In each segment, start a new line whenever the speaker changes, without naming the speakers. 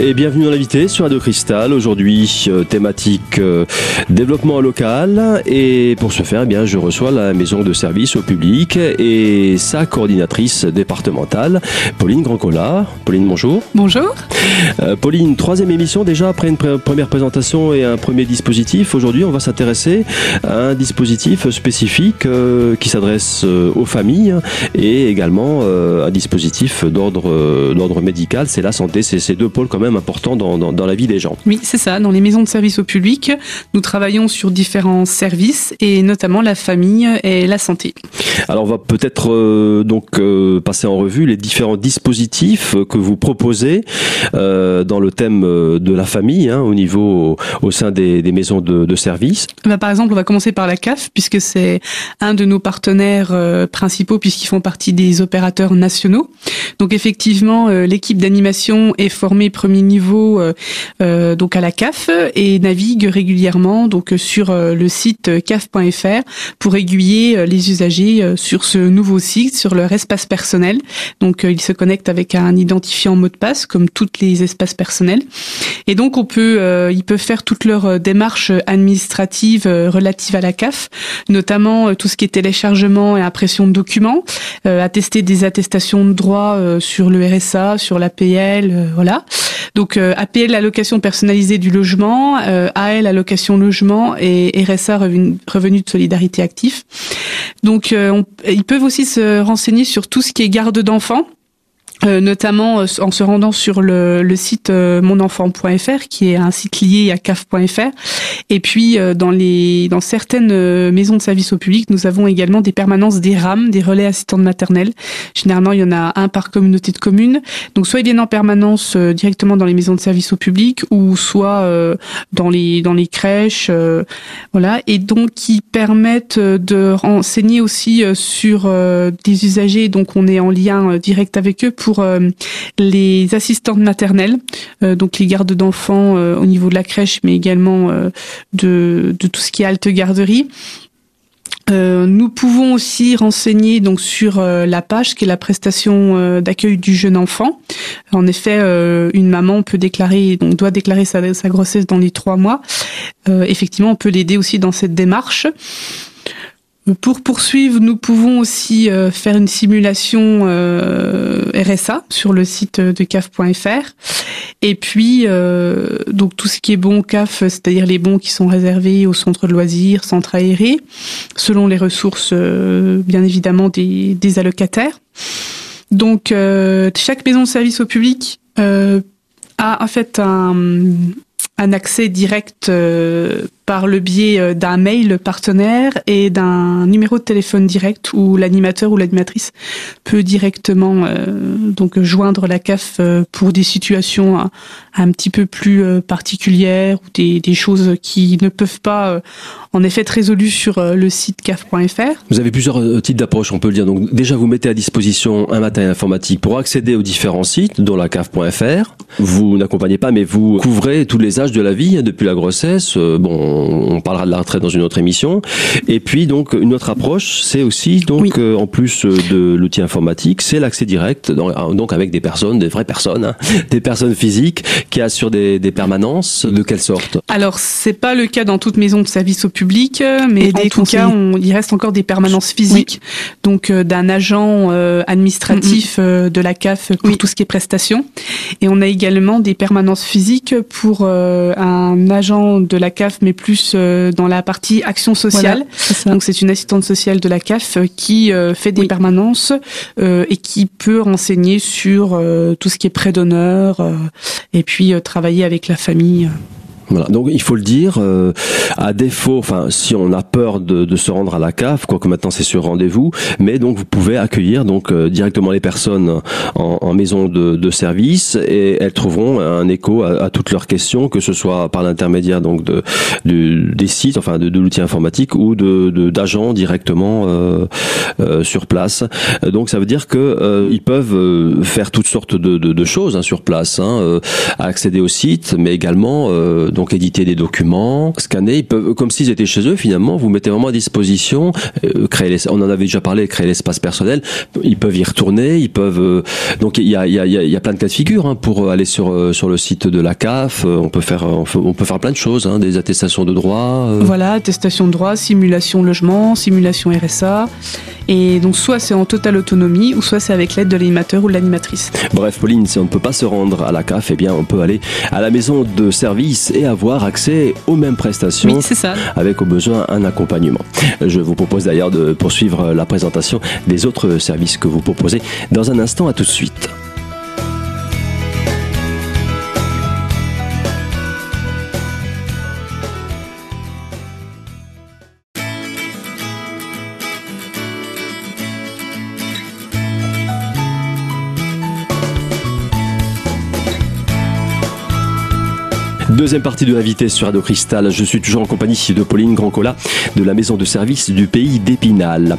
et bienvenue dans l'invité sur Radio Cristal. Aujourd'hui, euh, thématique euh, développement local. Et pour ce faire, eh bien, je reçois la maison de service au public et sa coordinatrice départementale, Pauline Grancola. Pauline, bonjour.
Bonjour.
Euh, Pauline, troisième émission déjà après une première présentation et un premier dispositif. Aujourd'hui, on va s'intéresser à un dispositif spécifique qui s'adresse aux familles et également un dispositif d'ordre d'ordre médical. C'est la santé. C'est ces deux pôles quand même important dans, dans, la vie des gens.
Oui, c'est ça. Dans les maisons de service au public, nous travaillons sur différents services et notamment la famille et la santé.
Alors on va peut-être euh, donc euh, passer en revue les différents dispositifs que vous proposez euh, dans le thème de la famille hein, au niveau au, sein des, des, maisons de, de service.
Bah, par exemple, on va commencer par la CAF puisque c'est un de nos partenaires principaux puisqu'ils font partie des opérateurs nationaux. Donc effectivement, l'équipe d'animation est formée premier niveau euh, euh, donc à la CAF et navigue régulièrement donc sur euh, le site caf.fr pour aiguiller les usagers sur ce nouveau site, sur leur espace personnel. Donc ils se connectent avec un identifiant mot de passe comme toutes les espaces personnels. Et donc on peut, ils peuvent faire toutes leurs démarches administratives relatives à la CAF, notamment tout ce qui est téléchargement et impression de documents, attester des attestations de droit sur le RSA, sur l'APL, voilà. Donc euh, APL allocation personnalisée du logement, euh, AL allocation logement et RSA revenu, de solidarité actif. Donc euh, ils peuvent aussi se renseigner sur tout ce qui est garde d'enfants. Euh, notamment euh, en se rendant sur le, le site euh, monenfant.fr qui est un site lié à caf.fr et puis dans les dans certaines maisons de service au public nous avons également des permanences des RAM des relais assistants maternelle. Généralement il y en a un par communauté de communes. Donc soit ils viennent en permanence directement dans les maisons de service au public ou soit dans les dans les crèches voilà. Et donc qui permettent de renseigner aussi sur des usagers. Donc on est en lien direct avec eux pour pour euh, les assistantes maternelles, euh, donc les gardes d'enfants euh, au niveau de la crèche, mais également de, tout ce qui est halte garderie. nous pouvons aussi renseigner donc sur la page qui est la prestation d'accueil du jeune enfant. En effet, une maman peut déclarer donc doit déclarer sa grossesse dans les trois mois. effectivement, on peut l'aider aussi dans cette démarche. Pour poursuivre, nous pouvons aussi euh, faire une simulation euh, RSA sur le site de CAF.fr. Et puis, euh, donc tout ce qui est bon CAF, c'est-à-dire les bons qui sont réservés aux centres de loisirs, centres aérés, selon les ressources, bien évidemment, des, des allocataires. Donc, chaque maison de service au public a en fait un, un accès direct par le biais euh, d'un mail partenaire et d'un numéro de téléphone direct où l'animateur ou l'animatrice peut directement euh, donc joindre la CAF euh, pour des situations un, petit peu plus particulières ou des, des, choses qui ne peuvent pas en effet être résolues sur le site caf.fr.
Vous avez plusieurs types d'approches, on peut le dire. Donc déjà vous mettez à disposition un matériel informatique pour accéder aux différents sites, dont la caf.fr. Vous n'accompagnez pas, mais vous couvrez tous les âges de la vie, hein, depuis la grossesse. Bon, on, parlera de la retraite dans une autre émission. Et puis donc une autre approche, c'est aussi donc euh, en plus euh, de l'outil informatique, c'est l'accès direct euh, donc avec des personnes, des vraies personnes, hein, des personnes physiques qui assurent des, permanences. De quelle sorte?
Alors c'est pas le cas dans toute maison de service au public, mais en tout cas il reste encore des permanences physiques, donc d'un agent administratif de la CAF pour tout ce qui est prestations. Et on a également des permanences physiques pour un agent de la CAF, mais plus plus euh, dans la partie action sociale. Donc c'est une assistante sociale de la CAF euh, qui euh, fait des permanences et qui peut renseigner sur tout ce qui est prêt d'honneur et puis travailler avec la famille.
Voilà. Donc il faut le dire, euh, à défaut, enfin si on a peur de, de se rendre à la CAF, quoique maintenant c'est sur rendez-vous, mais donc vous pouvez accueillir donc euh, directement les personnes en, en maison de, de, service et elles trouveront un écho à, à toutes leurs questions, que ce soit par l'intermédiaire donc de, de, des sites, enfin de, l'outil informatique ou de d'agents directement euh, euh, sur place. Donc ça veut dire que euh, ils peuvent faire toutes sortes de, de choses hein, sur place, hein, accéder au site, mais également donc éditer des documents, scanner. Ils peuvent, comme s'ils étaient chez eux, finalement, vous mettez vraiment à disposition, créer les, on en avait déjà parlé, créer l'espace personnel. Ils peuvent y retourner, ils peuvent. donc il y a, y, a, y a plein de cas de figure hein, pour aller sur sur le site de la CAF. On peut faire on peut, faire plein de choses, hein, des attestations de droit.
Voilà, attestation de droit, simulation logement, simulation RSA. Et donc soit c'est en totale autonomie ou soit c'est avec l'aide de l'animateur ou de l'animatrice.
Bref, Pauline, si on ne peut pas se rendre à la CAF, eh bien on peut aller à la maison de service et avoir accès aux mêmes prestations.
Oui, c'est ça.
Avec au besoin un accompagnement. Je vous propose d'ailleurs de poursuivre la présentation des autres services que vous proposez dans un instant. À tout de suite. Deuxième partie de l'invité sur Radio Cristal. Je suis toujours en compagnie de Pauline Grandcola de la maison de service du pays d'Épinal.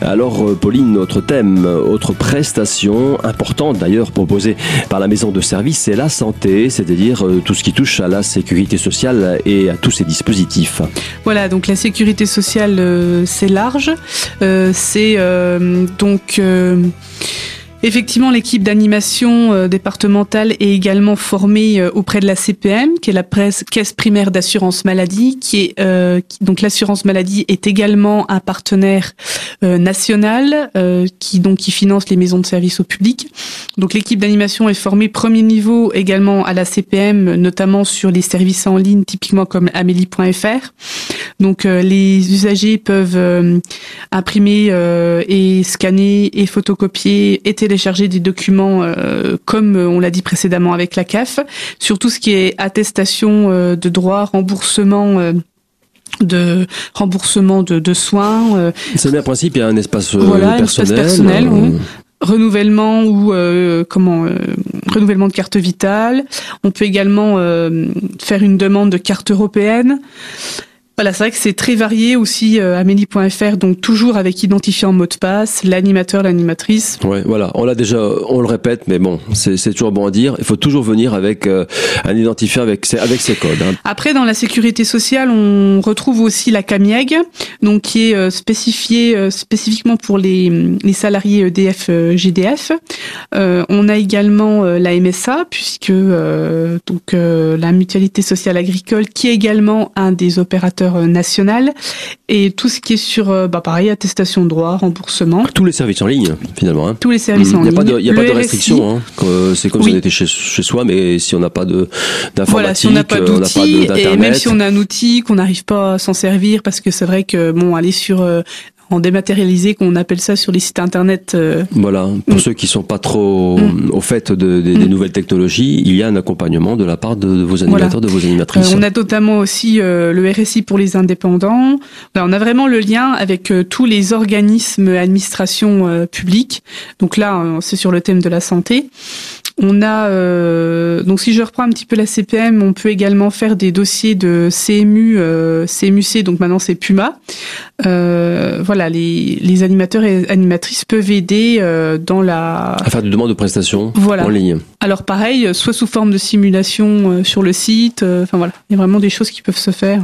Alors, euh, Pauline, notre thème, autre prestation importante d'ailleurs proposée par la maison de service, c'est la santé, c'est-à-dire euh, tout ce qui touche à la sécurité sociale et à tous ces dispositifs.
Voilà, donc la sécurité sociale, euh, c'est large. c'est donc Effectivement, l'équipe d'animation euh, départementale est également formée euh, auprès de la CPM, qui est la caisse primaire d'assurance maladie, qui est euh, donc l'assurance maladie est également un partenaire national qui donc qui finance les maisons de service au public. Donc l'équipe d'animation est formée premier niveau également à la CPM, notamment sur les services en ligne, typiquement comme Amélie.fr. Donc les usagers peuvent imprimer et scanner et photocopier et télécharger des documents euh, comme euh, on l'a dit précédemment avec la CAF, sur tout ce qui est attestation euh, de droit, remboursement de remboursement de, de soins.
C'est le même principe, il y a un espace voilà, personnel. espace personnel
Renouvellement ou comment renouvellement de carte vitale. On peut également faire une demande de carte européenne. Voilà, c'est vrai que c'est très varié aussi euh, Amélie.fr, donc toujours avec identifiant mot de passe, l'animateur, l'animatrice.
Ouais, voilà, on l'a déjà, on le répète, mais bon, c'est toujours bon à dire. Il faut toujours venir avec euh, un identifiant avec ses, avec ses codes. Hein.
Après, dans la sécurité sociale, on retrouve aussi la CAMIEG, donc qui est euh, spécifiée euh, spécifiquement pour les, les salariés EDF GDF. on a également la MSA, puisque donc la mutualité sociale agricole, qui est également un des opérateurs euh, national et tout ce qui est sur, euh, bah pareil, attestation de droit, remboursement.
Tous les services en ligne, finalement. Hein.
Tous les services en ligne.
Il n'y a pas de restriction. Hein. C'est comme si on était chez, chez, soi, mais si on n'a pas d'informatique, voilà, si on n'a pas
d'outils, et même si on a un outil qu'on n'arrive pas à s'en servir, parce que c'est vrai que bon, aller sur euh, en dématérialisé qu'on appelle ça sur les sites internet.
Euh, voilà, pour mm. ceux qui sont pas trop mm. au fait de, des mm. nouvelles technologies, il y a un accompagnement de la part de, vos animateurs, de vos animatrices.
Euh, on a notamment aussi euh, le RSI pour les indépendants. on a vraiment le lien avec tous les organismes administration publique. Donc là, c'est sur le thème de la santé. On a donc si je reprends un petit peu la CPM, on peut également faire des dossiers de CMU, CMUC, donc maintenant c'est Puma. voilà les, animateurs et animatrices peuvent aider euh, dans la...
À faire des demandes de prestations en ligne.
Alors pareil, soit sous forme de simulation euh, sur le site, euh, enfin voilà, il y a vraiment des choses qui peuvent se faire.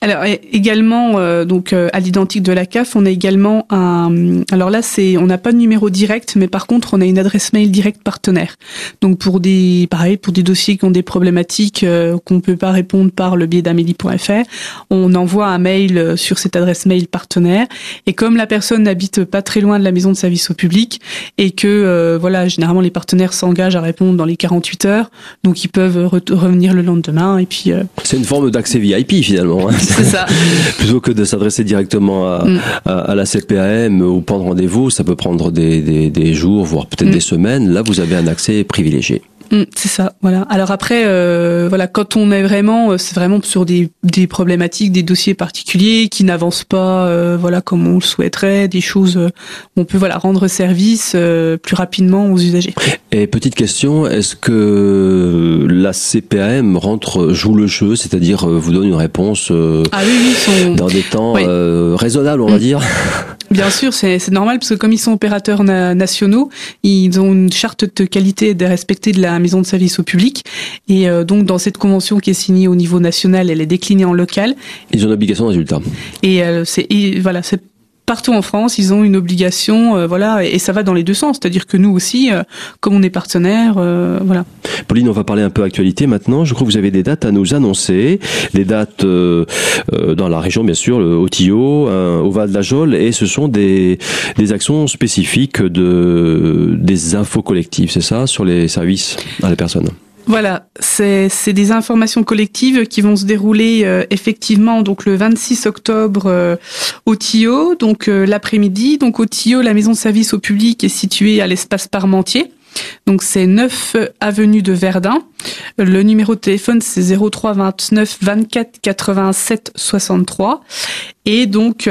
Alors également, donc à l'identique de la CAF, on a également un... Alors là, c'est on n'a pas de numéro direct, mais par contre, on a une adresse mail directe partenaire. Donc pour des, pareil, pour des dossiers qui ont des problématiques qu'on ne peut pas répondre par le biais d'Amélie.fr, on envoie un mail sur cette adresse mail partenaire et comme la personne n'habite pas très loin de la maison de service au public et que euh, voilà, généralement les partenaires s'engagent à répondre dans les 48 heures, donc ils peuvent revenir le lendemain et puis. Euh,
C'est une forme d'accès VIP finalement.
Hein. C'est ça.
Plutôt que de s'adresser directement à, mm. à, la CPAM ou prendre rendez-vous, ça peut prendre des, des, des jours, voire peut-être mm. des semaines. Là, vous avez un accès privilégié.
Mm, c'est ça, voilà. Alors après, euh, voilà, quand on est vraiment, euh, c'est vraiment sur des, des problématiques, des dossiers particuliers qui n'avancent pas, euh, voilà, comme on le souhaiterait, des choses, où on peut voilà rendre service plus rapidement aux usagers.
Et petite question, est-ce que la CPAM rentre joue le jeu, c'est-à-dire vous donne une réponse
ah, oui, oui,
dans des temps raisonnables, on va mm. dire
Bien sûr, c'est normal parce que comme ils sont opérateurs nationaux, ils ont une charte de qualité de respecter de la maison de service au public. Et euh, donc dans cette convention qui est signée au niveau national, elle est déclinée en local.
Ils ont une obligation de résultat.
Et euh, c'est voilà, c'est partout en France, ils ont une obligation, euh, voilà, et, ça va dans les deux sens. C'est-à-dire que nous aussi, euh, comme on est partenaire, euh, voilà.
Pauline, on va parler un peu actualité maintenant. Je crois que vous avez des dates à nous annoncer, des dates dans la région, bien sûr, au Tillot, au Val d'Ajol, et ce sont des, des actions spécifiques de des infos collectives, c'est ça, sur les services à la personne.
Voilà, c'est des informations collectives qui vont se dérouler euh, effectivement donc le 26 octobre euh, au TIO, donc euh, l'après-midi. Donc au TIO, la maison de service au public est située à l'espace Parmentier. Donc c'est 9 avenue de Verdun. Le numéro de téléphone c'est 03 29 24 87 63 et donc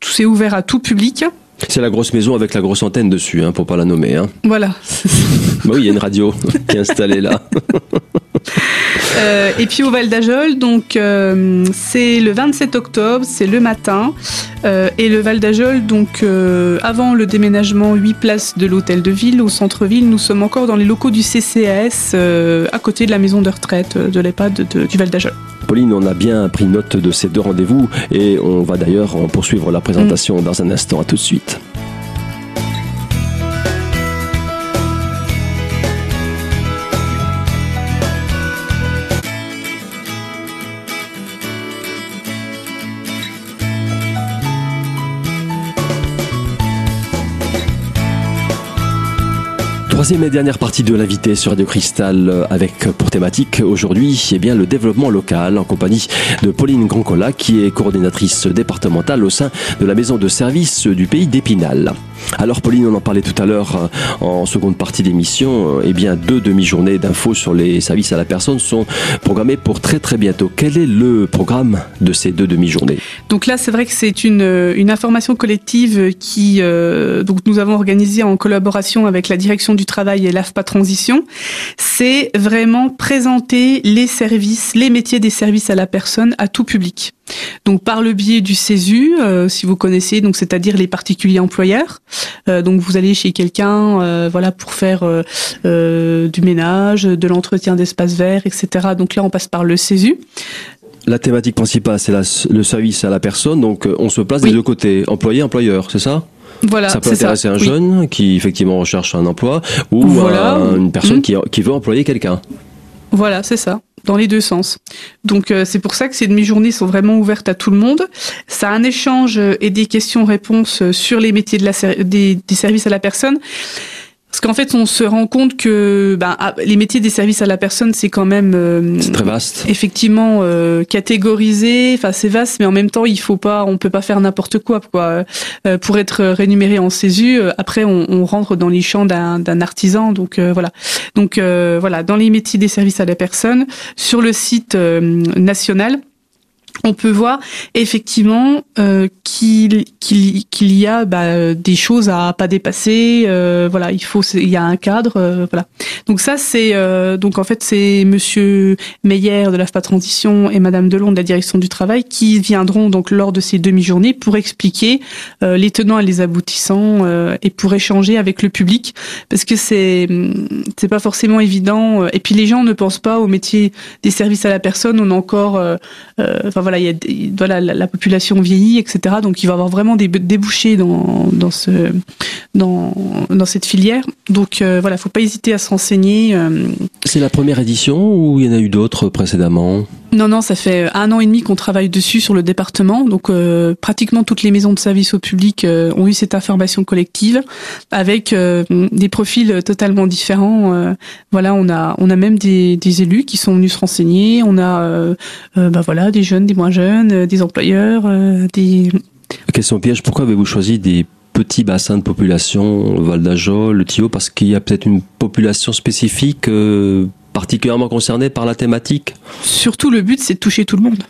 c'est ouvert à tout public.
C'est la grosse maison avec la grosse antenne dessus, hein, pour pas la nommer. Hein.
Voilà.
bah oui, il y a une radio qui est installée là.
Euh, et puis au Val d'Ajol, donc euh, c'est le 27 octobre, c'est le matin. Euh, et le Val d'Ajol, donc avant le déménagement 8 places de l'hôtel de ville au centre-ville, nous sommes encore dans les locaux du CCAS à côté de la maison de retraite de l'EHPAD du Val d'Ajol.
Pauline, on a bien pris note de ces deux rendez-vous et on va d'ailleurs en poursuivre la présentation dans un instant. À tout de suite. Troisième et dernière partie de l'invité sur Radio Cristal euh, avec pour thématique aujourd'hui eh bien le développement local en compagnie de Pauline Grancola qui est coordinatrice départementale au sein de la maison de service du pays d'Épinal. Alors Pauline, on en parlait tout à l'heure euh, en seconde partie d'émission, euh, eh bien deux demi-journées d'infos sur les services à la personne sont programmées pour très très bientôt. Quel est le programme de ces deux demi-journées?
Donc là, c'est vrai que c'est une, une information collective qui donc nous avons organisé en collaboration avec la direction du travail et l'AFPA Transition, c'est vraiment présenter les services, les métiers des services à la personne à tout public. Donc par le biais du CESU, euh, si vous connaissez, donc c'est-à-dire les particuliers employeurs. Euh, donc vous allez chez quelqu'un, euh, voilà, pour faire du ménage, de l'entretien d'espaces verts, etc. Donc là, on passe par le CESU.
La thématique principale, c'est le service à la personne. Donc on se place des deux côtés, employé, employeur, c'est ça?
Voilà,
ça peut intéresser un jeune qui effectivement recherche un emploi ou une personne qui, qui veut employer quelqu'un.
Voilà, c'est ça dans les deux sens. Donc euh, c'est pour ça que ces demi-journées sont vraiment ouvertes à tout le monde. Ça a un échange et des questions-réponses sur les métiers de la, des services à la personne. Parce qu'en fait, on se rend compte que ben, les métiers des services à la personne, c'est quand même
euh, c'est très vaste.
Effectivement, euh, catégorisé. Enfin, c'est vaste, mais en même temps, il faut pas, on peut pas faire n'importe quoi, quoi. Euh, pour être rémunéré en CESU, après, on, on rentre dans les champs d'un artisan. Donc voilà. Donc voilà, dans les métiers des services à la personne, sur le site national on peut voir effectivement euh, qu'il qu'il y a bah, des choses à pas dépasser. Euh, voilà, il faut il y a un cadre. Euh, voilà. Donc ça c'est donc en fait c'est Monsieur Meyer de l'AFPA Transition et Madame Delon de la Direction du Travail qui viendront donc lors de ces demi-journées pour expliquer les tenants et les aboutissants et pour échanger avec le public parce que c'est c'est pas forcément évident. Et puis les gens ne pensent pas au métier des services à la personne. On a encore voilà, il y a, voilà, la, population vieillit, etc. Donc il va avoir vraiment des débouchés dans, dans, ce, dans, dans cette filière. Donc euh, voilà, faut pas hésiter à se renseigner. Euh.
C'est la première édition ou il y en a eu d'autres précédemment?
Non, non, ça fait un an et demi qu'on travaille dessus sur le département. Donc, euh, pratiquement toutes les maisons de service au public euh, ont eu cette information collective avec euh, des profils totalement différents. voilà, on a, on a même des, des, élus qui sont venus se renseigner. On a, bah voilà, des jeunes, des moins jeunes, des employeurs, des.
Question piège? Pourquoi avez-vous choisi des petits bassins de population, Val d'Ajol, le Thio, parce qu'il y a peut-être une population spécifique particulièrement concerné par la thématique
Surtout, le but, c'est de toucher tout le monde.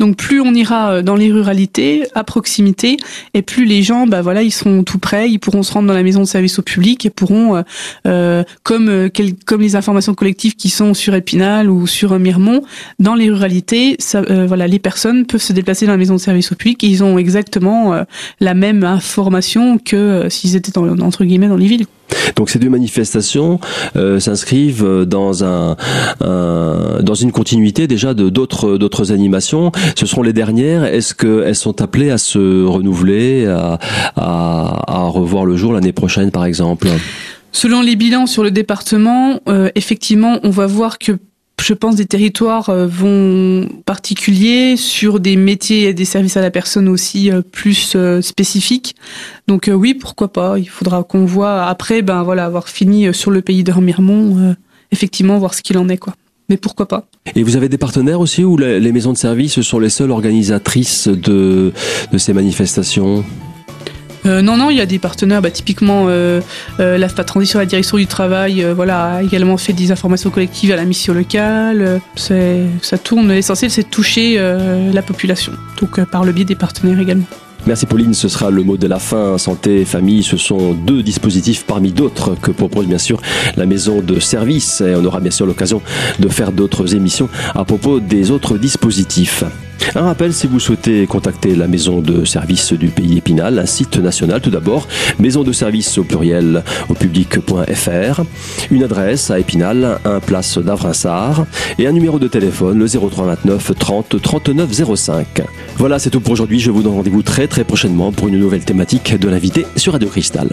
Donc plus on ira dans les ruralités, à proximité, et plus les gens, bah voilà, ils seront tout près, ils pourront se rendre dans la maison de service au public et pourront, euh, comme comme les informations collectives qui sont sur Épinal ou sur Miremont, dans les ruralités, ça, voilà, les personnes peuvent se déplacer dans la maison de service au public et ils ont exactement la même information que s'ils étaient entre guillemets dans les villes.
Donc ces deux manifestations euh, s'inscrivent dans un, dans une continuité déjà de d'autres d'autres animations. Ce seront les dernières. Est-ce qu'elles sont appelées à se renouveler, à, à, revoir le jour l'année prochaine, par exemple?
Selon les bilans sur le département, euh, effectivement, on va voir que je pense, des territoires euh, vont particuliers sur des métiers et des services à la personne aussi euh, plus euh, spécifiques. Donc oui, pourquoi pas. Il faudra qu'on voit après, ben voilà, avoir fini sur le pays de effectivement, voir ce qu'il en est, quoi. Mais pourquoi pas
Et vous avez des partenaires aussi ou les maisons de service sont les seules organisatrices de ces manifestations?
Euh, non, non, il y a des partenaires, bah, typiquement euh, euh, l'AFPA Transition, la direction du travail, voilà, a également fait des informations collectives à la mission locale. ça tourne, l'essentiel c'est de toucher la population, donc par le biais des partenaires également.
Merci Pauline, ce sera le mot de la fin. Santé famille, ce sont deux dispositifs parmi d'autres que propose bien sûr la maison de service. Et on aura bien sûr l'occasion de faire d'autres émissions à propos des autres dispositifs. Un rappel, si vous souhaitez contacter la maison de service du pays Épinal, un site national tout d'abord, maison de service au pluriel au public.fr, une adresse à Épinal, un place d'Avrinsard et un numéro de téléphone, le 0329 30 39 05. Voilà, c'est tout pour aujourd'hui. Je vous donne rendez-vous très très prochainement pour une nouvelle thématique de l'invité sur Radio Cristal.